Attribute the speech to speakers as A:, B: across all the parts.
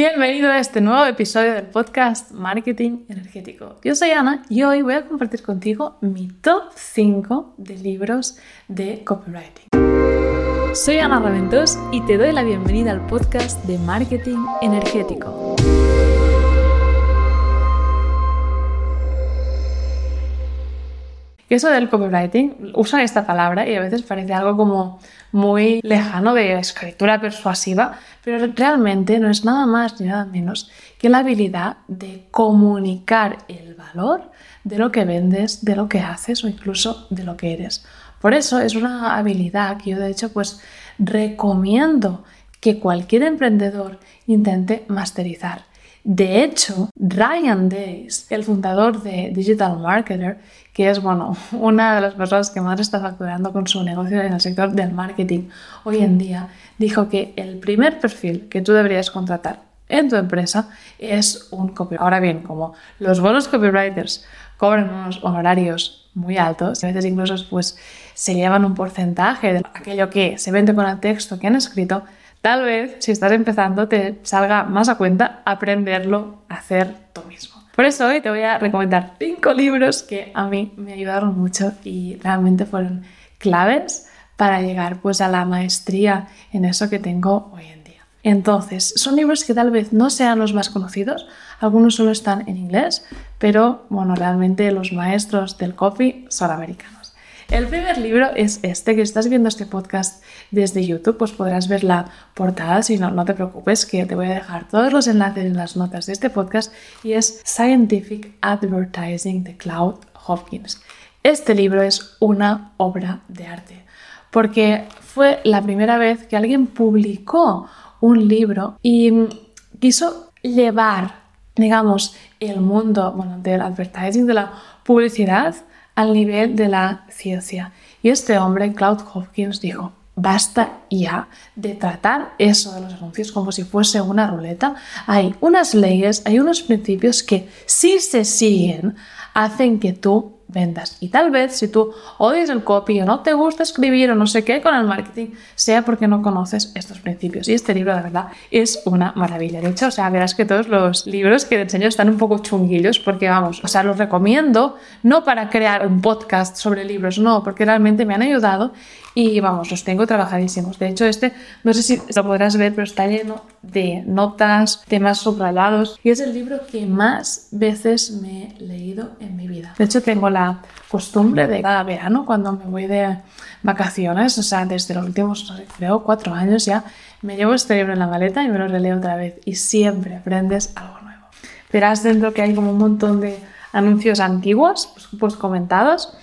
A: Bienvenido a este nuevo episodio del podcast Marketing Energético. Yo soy Ana y hoy voy a compartir contigo mi top 5 de libros de copywriting. Soy Ana Raventós y te doy la bienvenida al podcast de Marketing Energético. Eso del copywriting, usan esta palabra y a veces parece algo como muy lejano de escritura persuasiva, pero realmente no es nada más ni nada menos que la habilidad de comunicar el valor de lo que vendes, de lo que haces o incluso de lo que eres. Por eso es una habilidad que yo de hecho pues recomiendo que cualquier emprendedor intente masterizar. De hecho, Ryan Days, el fundador de Digital Marketer, que es bueno, una de las personas que más está facturando con su negocio en el sector del marketing hoy en día, dijo que el primer perfil que tú deberías contratar en tu empresa es un copywriter. Ahora bien, como los buenos copywriters cobran unos honorarios muy altos, a veces incluso pues, se llevan un porcentaje de aquello que se vende con el texto que han escrito, Tal vez, si estás empezando, te salga más a cuenta aprenderlo a hacer tú mismo. Por eso hoy te voy a recomendar cinco libros que a mí me ayudaron mucho y realmente fueron claves para llegar pues a la maestría en eso que tengo hoy en día. Entonces, son libros que tal vez no sean los más conocidos, algunos solo están en inglés, pero bueno, realmente los maestros del copy son americanos. El primer libro es este, que estás viendo este podcast desde YouTube, pues podrás ver la portada, si no, no te preocupes, que te voy a dejar todos los enlaces en las notas de este podcast, y es Scientific Advertising de Cloud Hopkins. Este libro es una obra de arte, porque fue la primera vez que alguien publicó un libro y quiso llevar, digamos, el mundo bueno, del advertising, de la publicidad, al nivel de la ciencia. Y este hombre, Cloud Hopkins, dijo, basta ya de tratar eso de los anuncios como si fuese una ruleta. Hay unas leyes, hay unos principios que si se siguen hacen que tú ventas. Y tal vez si tú odias el copy o no te gusta escribir o no sé qué con el marketing, sea porque no conoces estos principios. Y este libro, de verdad, es una maravilla. De hecho, o sea, verás que todos los libros que te enseño están un poco chunguillos porque, vamos, o sea, los recomiendo no para crear un podcast sobre libros, no, porque realmente me han ayudado y vamos, los tengo trabajadísimos. De hecho, este, no sé si lo podrás ver, pero está lleno de notas, temas subrayados y es el libro que más veces me he leído en mi vida. De hecho, tengo la costumbre de cada verano, cuando me voy de vacaciones, o sea, desde los últimos, creo, cuatro años ya, me llevo este libro en la maleta y me lo releo otra vez y siempre aprendes algo nuevo. Verás dentro que hay como un montón de anuncios antiguos, pues, pues comentados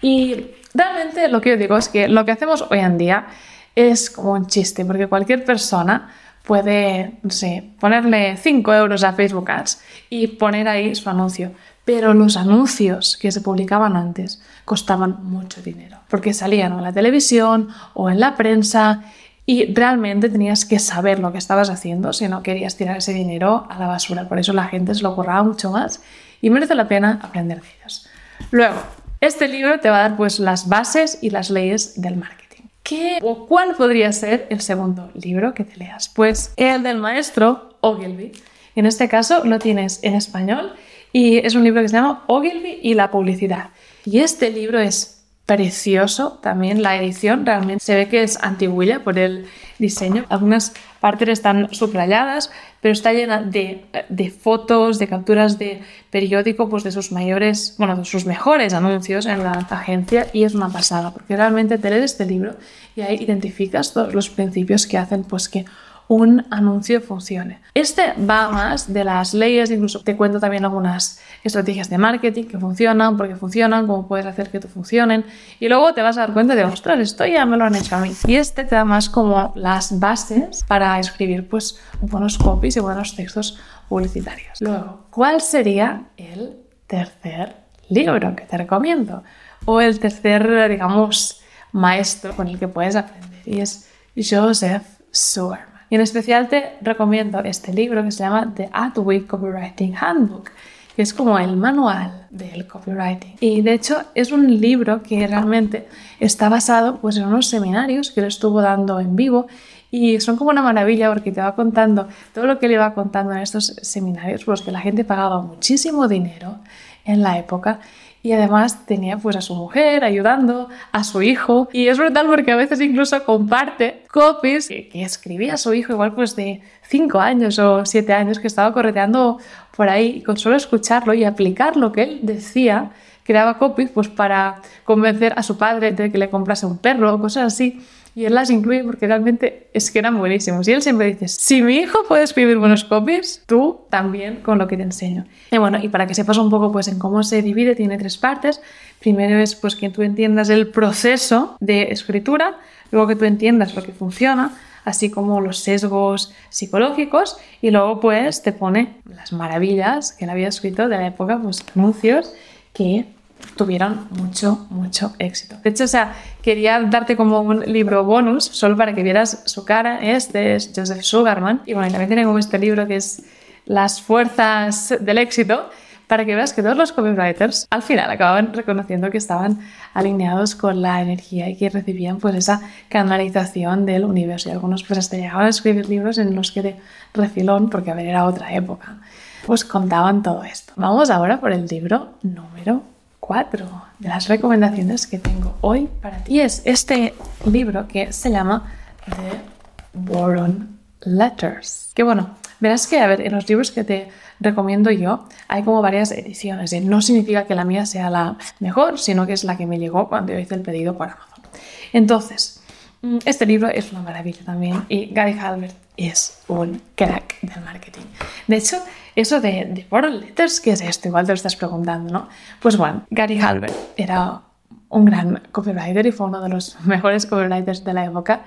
A: y Realmente lo que yo digo es que lo que hacemos hoy en día es como un chiste, porque cualquier persona puede, no sé, ponerle 5 euros a Facebook Ads y poner ahí su anuncio. Pero los anuncios que se publicaban antes costaban mucho dinero, porque salían en la televisión o en la prensa y realmente tenías que saber lo que estabas haciendo si no querías tirar ese dinero a la basura. Por eso la gente se lo curraba mucho más y merece la pena aprender de ellos. Luego, este libro te va a dar pues las bases y las leyes del marketing. ¿Qué o cuál podría ser el segundo libro que te leas? Pues el del maestro Ogilvy. En este caso lo tienes en español y es un libro que se llama Ogilvy y la publicidad. Y este libro es precioso también la edición realmente se ve que es antiguilla por el diseño algunas partes están subrayadas pero está llena de, de, fotos de capturas de periódico pues de sus mayores bueno de sus mejores anuncios en la agencia y es una pasada porque realmente te lees este libro y ahí identificas todos los principios que hacen pues que un anuncio funcione. Este va más de las leyes, incluso te cuento también algunas estrategias de marketing que funcionan, porque funcionan, cómo puedes hacer que te funcionen, y luego te vas a dar cuenta de, ostras, esto ya me lo han hecho a mí. Y este te da más como las bases para escribir pues buenos copies y buenos textos publicitarios. Luego, ¿cuál sería el tercer libro que te recomiendo? O el tercer, digamos, maestro con el que puedes aprender. Y es Joseph Suerman. Y en especial te recomiendo este libro que se llama The Adweek Copywriting Handbook, que es como el manual del copywriting. Y de hecho es un libro que realmente está basado pues, en unos seminarios que él estuvo dando en vivo Y son como una maravilla porque te va contando todo lo que le va contando en estos seminarios, pues que la gente pagaba muchísimo dinero en la época. Y además tenía pues a su mujer ayudando, a su hijo. Y es brutal porque a veces incluso comparte copies que, escribía a su hijo igual pues de 5 años o 7 años que estaba correteando por ahí. Y con solo escucharlo y aplicar lo que él decía creaba copies pues para convencer a su padre de que le comprase un perro o cosas así y él las incluye porque realmente es que eran buenísimos. Y él siempre dice, si mi hijo puede escribir buenos copies, tú también con lo que te enseño. Y bueno, y para que sepas un poco pues en cómo se divide, tiene tres partes. Primero es pues que tú entiendas el proceso de escritura, luego que tú entiendas lo que funciona, así como los sesgos psicológicos y luego pues te pone las maravillas que él había escrito de la época, pues anuncios que tuvieron mucho, mucho éxito. De hecho, o sea, quería darte como un libro bonus, solo para que vieras su cara. Este es Joseph Sugarman. Y bueno, también tiene como este libro que es Las fuerzas del éxito, para que veas que todos los copywriters al final acababan reconociendo que estaban alineados con la energía y que recibían pues esa canalización del universo. Y algunos pues hasta llegaban a escribir libros en los que de refilón, porque a ver, era otra época, pues contaban todo esto. Vamos ahora por el libro número cuatro de las recomendaciones que tengo hoy para ti. Y es este libro que se llama The Boron Letters. Que bueno, verás que, a ver, en los libros que te recomiendo yo hay como varias ediciones. No significa que la mía sea la mejor, sino que es la que me llegó cuando yo hice el pedido por Amazon. Entonces, este libro es una maravilla también y Gary Halbert es un crack del marketing. De hecho, eso de, de Letters, ¿qué es esto? Igual te lo estás preguntando, ¿no? Pues bueno, Gary Halbert era un gran copywriter y fue uno de los mejores copywriters de la época,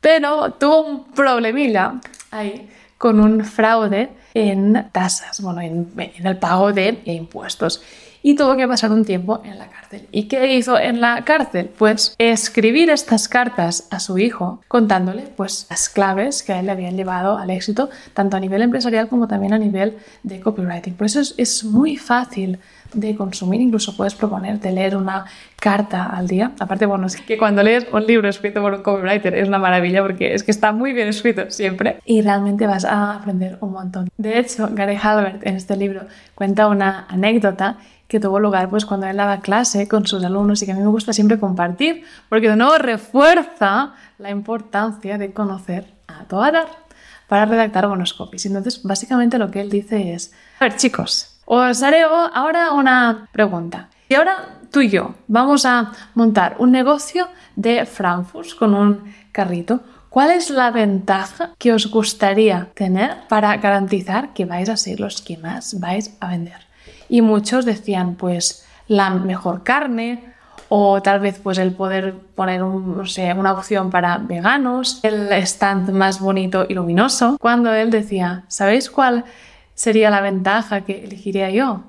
A: pero tuvo un problemilla ahí con un fraude en tasas, bueno, en, en el pago de impuestos y tuvo que pasar un tiempo en la cárcel. ¿Y qué hizo en la cárcel? Pues escribir estas cartas a su hijo contándole pues las claves que a él le habían llevado al éxito, tanto a nivel empresarial como también a nivel de copywriting. Por eso es, muy fácil de consumir, incluso puedes proponerte leer una carta al día. Aparte, bueno, es que cuando lees un libro escrito por un copywriter es una maravilla porque es que está muy bien escrito siempre y realmente vas a aprender un montón. De hecho, Gary Halbert en este libro cuenta una anécdota que tuvo lugar pues cuando él daba clase con sus alumnos y que a mí me gusta siempre compartir, porque de nuevo refuerza la importancia de conocer a Toadar para redactar buenos copies. Entonces, básicamente lo que él dice es, a ver chicos, os haré ahora una pregunta. Y ahora tú y yo vamos a montar un negocio de Frankfurt con un carrito. ¿Cuál es la ventaja que os gustaría tener para garantizar que vais a ser los que más vais a vender? Y muchos decían pues la mejor carne o tal vez pues el poder poner un, una opción para veganos, el stand más bonito y luminoso, cuando él decía, ¿sabéis cuál sería la ventaja que elegiría yo?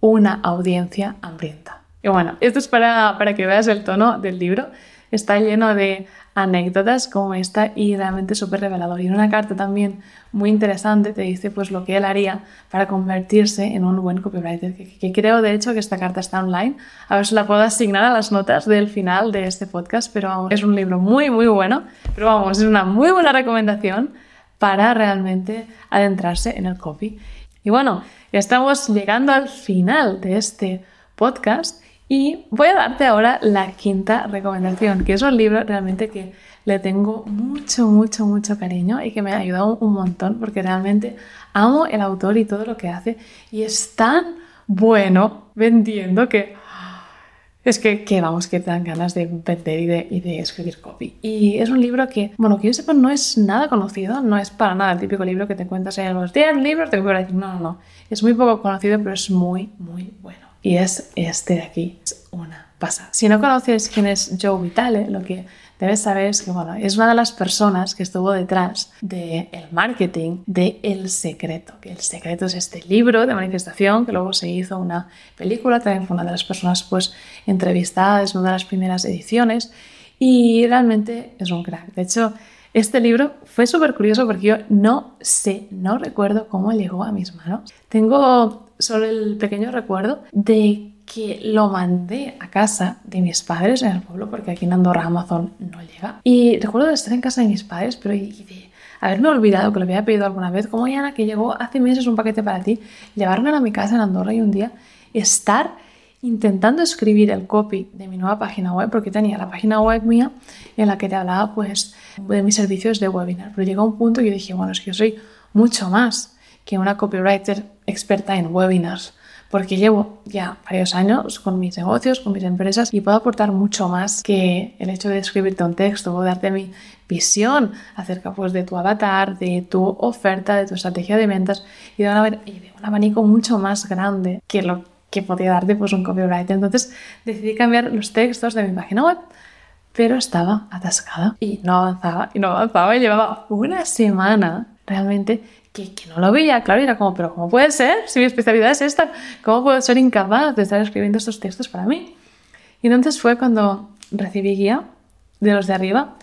A: Una audiencia hambrienta. Y bueno, esto es para, para que veas el tono del libro. Está lleno de anécdotas como esta y realmente súper revelador. Y en una carta también muy interesante te dice pues lo que él haría para convertirse en un buen copywriter, que, creo de hecho que esta carta está online, a ver si la puedo asignar a las notas del final de este podcast, pero es un libro muy muy bueno, pero vamos, es una muy buena recomendación para realmente adentrarse en el copy. Y bueno, ya estamos llegando al final de este podcast y voy a darte ahora la quinta recomendación, que es un libro realmente que le tengo mucho, mucho, mucho cariño y que me ha ayudado un montón porque realmente amo el autor y todo lo que hace y es tan bueno vendiendo que es que, vamos, que te dan ganas de vender y de, y de, escribir copy. Y es un libro que, bueno, que yo sepa, no es nada conocido, no es para nada el típico libro que te cuentas en los 10 libros, te voy a decir, no, no, no. Es muy poco conocido, pero es muy, muy bueno y es este de aquí. Es una pasada. Si no conoces quién es Joe Vitale, lo que debes saber es que bueno, es una de las personas que estuvo detrás del marketing de El Secreto. El Secreto es este libro de manifestación que luego se hizo una película, también fue una de las personas pues entrevistadas, una de las primeras ediciones y realmente es un crack. De hecho, este libro fue súper curioso porque yo no sé, no recuerdo cómo llegó a mis manos. Tengo solo el pequeño recuerdo de que lo mandé a casa de mis padres en el pueblo, porque aquí en Andorra Amazon no llega. Y recuerdo de estar en casa de mis padres, pero de haberme olvidado que lo había pedido alguna vez, como Yana, que llegó hace meses un paquete para ti, llevarme a mi casa en Andorra y un día estar intentando escribir el copy de mi nueva página web, porque tenía la página web mía en la que te hablaba pues de mis servicios de webinar. Pero llegó un punto y yo dije, bueno, es que yo soy mucho más que una copywriter experta en webinars, porque llevo ya varios años con mis negocios, con mis empresas y puedo aportar mucho más que el hecho de escribirte un texto, puedo darte mi visión acerca pues de tu avatar, de tu oferta, de tu estrategia de ventas y de, un abanico mucho más grande que lo que podía darte pues un copywriter. Entonces decidí cambiar los textos de mi página web pero estaba atascada y no avanzaba y no avanzaba y llevaba una semana realmente que, no lo veía, claro, y era como, pero ¿cómo puede ser? Si mi especialidad es esta, ¿cómo puedo ser incapaz de estar escribiendo estos textos para mí? Y entonces fue cuando recibí guía de los de arriba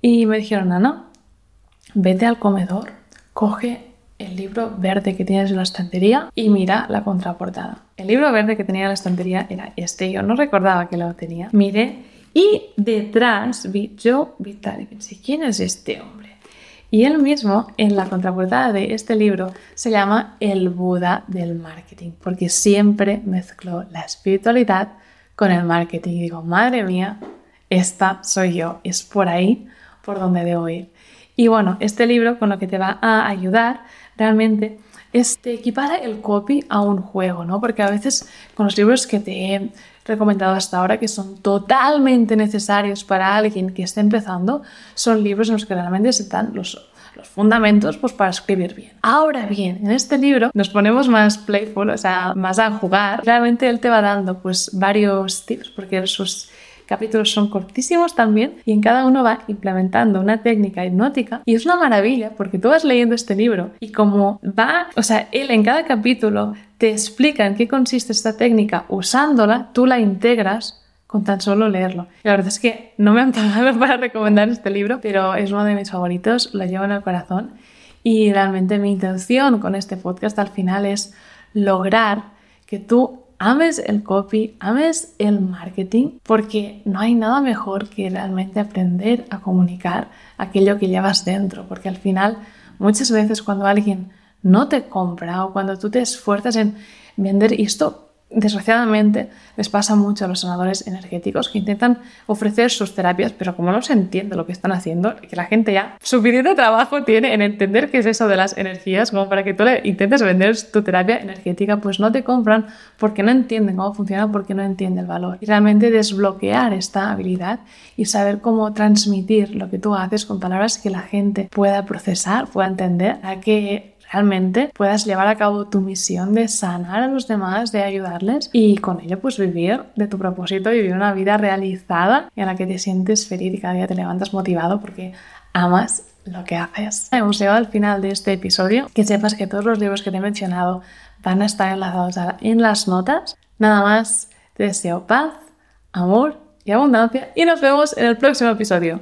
A: y me dijeron, Ana, vete al comedor, coge el libro verde que tienes en la estantería y mira la contraportada. El libro verde que tenía en la estantería era este, yo no recordaba que lo tenía. Miré y detrás vi yo, Vital, y pensé, ¿quién es este hombre? Y él mismo, en la contraportada de este libro, se llama El Buda del Marketing, porque siempre mezcló la espiritualidad con el marketing. Y digo, madre mía, esta soy yo, es por ahí por donde debo ir. Y bueno, este libro con lo que te va a ayudar realmente es te equipara el copy a un juego, ¿no? Porque a veces con los libros que te recomendado hasta ahora, que son totalmente necesarios para alguien que esté empezando, son libros en los que realmente se dan los, los fundamentos pues, para escribir bien. Ahora bien, en este libro nos ponemos más playful, o sea, más a jugar. Realmente él te va dando pues varios tips, porque sus capítulos son cortísimos también y en cada uno va implementando una técnica hipnótica y es una maravilla porque tú vas leyendo este libro y como va, o sea, él en cada capítulo te explica en qué consiste esta técnica usándola, tú la integras con tan solo leerlo. La verdad es que no me han pagado para recomendar este libro, pero es uno de mis favoritos, lo llevo en el corazón y realmente mi intención con este podcast al final es lograr que tú ames el copy, ames el marketing, porque no hay nada mejor que realmente aprender a comunicar aquello que llevas dentro, porque al final muchas veces cuando alguien no te compra o cuando tú te esfuerzas en vender, esto desgraciadamente les pasa mucho a los sanadores energéticos que intentan ofrecer sus terapias, pero como no se entiende lo que están haciendo, que la gente ya suficiente trabajo tiene en entender qué es eso de las energías, como para que tú le intentes vender tu terapia energética, pues no te compran porque no entienden cómo funciona, porque no entienden el valor. Y realmente desbloquear esta habilidad y saber cómo transmitir lo que tú haces con palabras que la gente pueda procesar, pueda entender, a que realmente puedas llevar a cabo tu misión de sanar a los demás, de ayudarles y con ello pues vivir de tu propósito, vivir una vida realizada en la que te sientes feliz y cada día te levantas motivado porque amas lo que haces. Hemos llegado al final de este episodio. Que sepas que todos los libros que te he mencionado van a estar enlazados en las notas. Nada más, te deseo paz, amor y abundancia y nos vemos en el próximo episodio.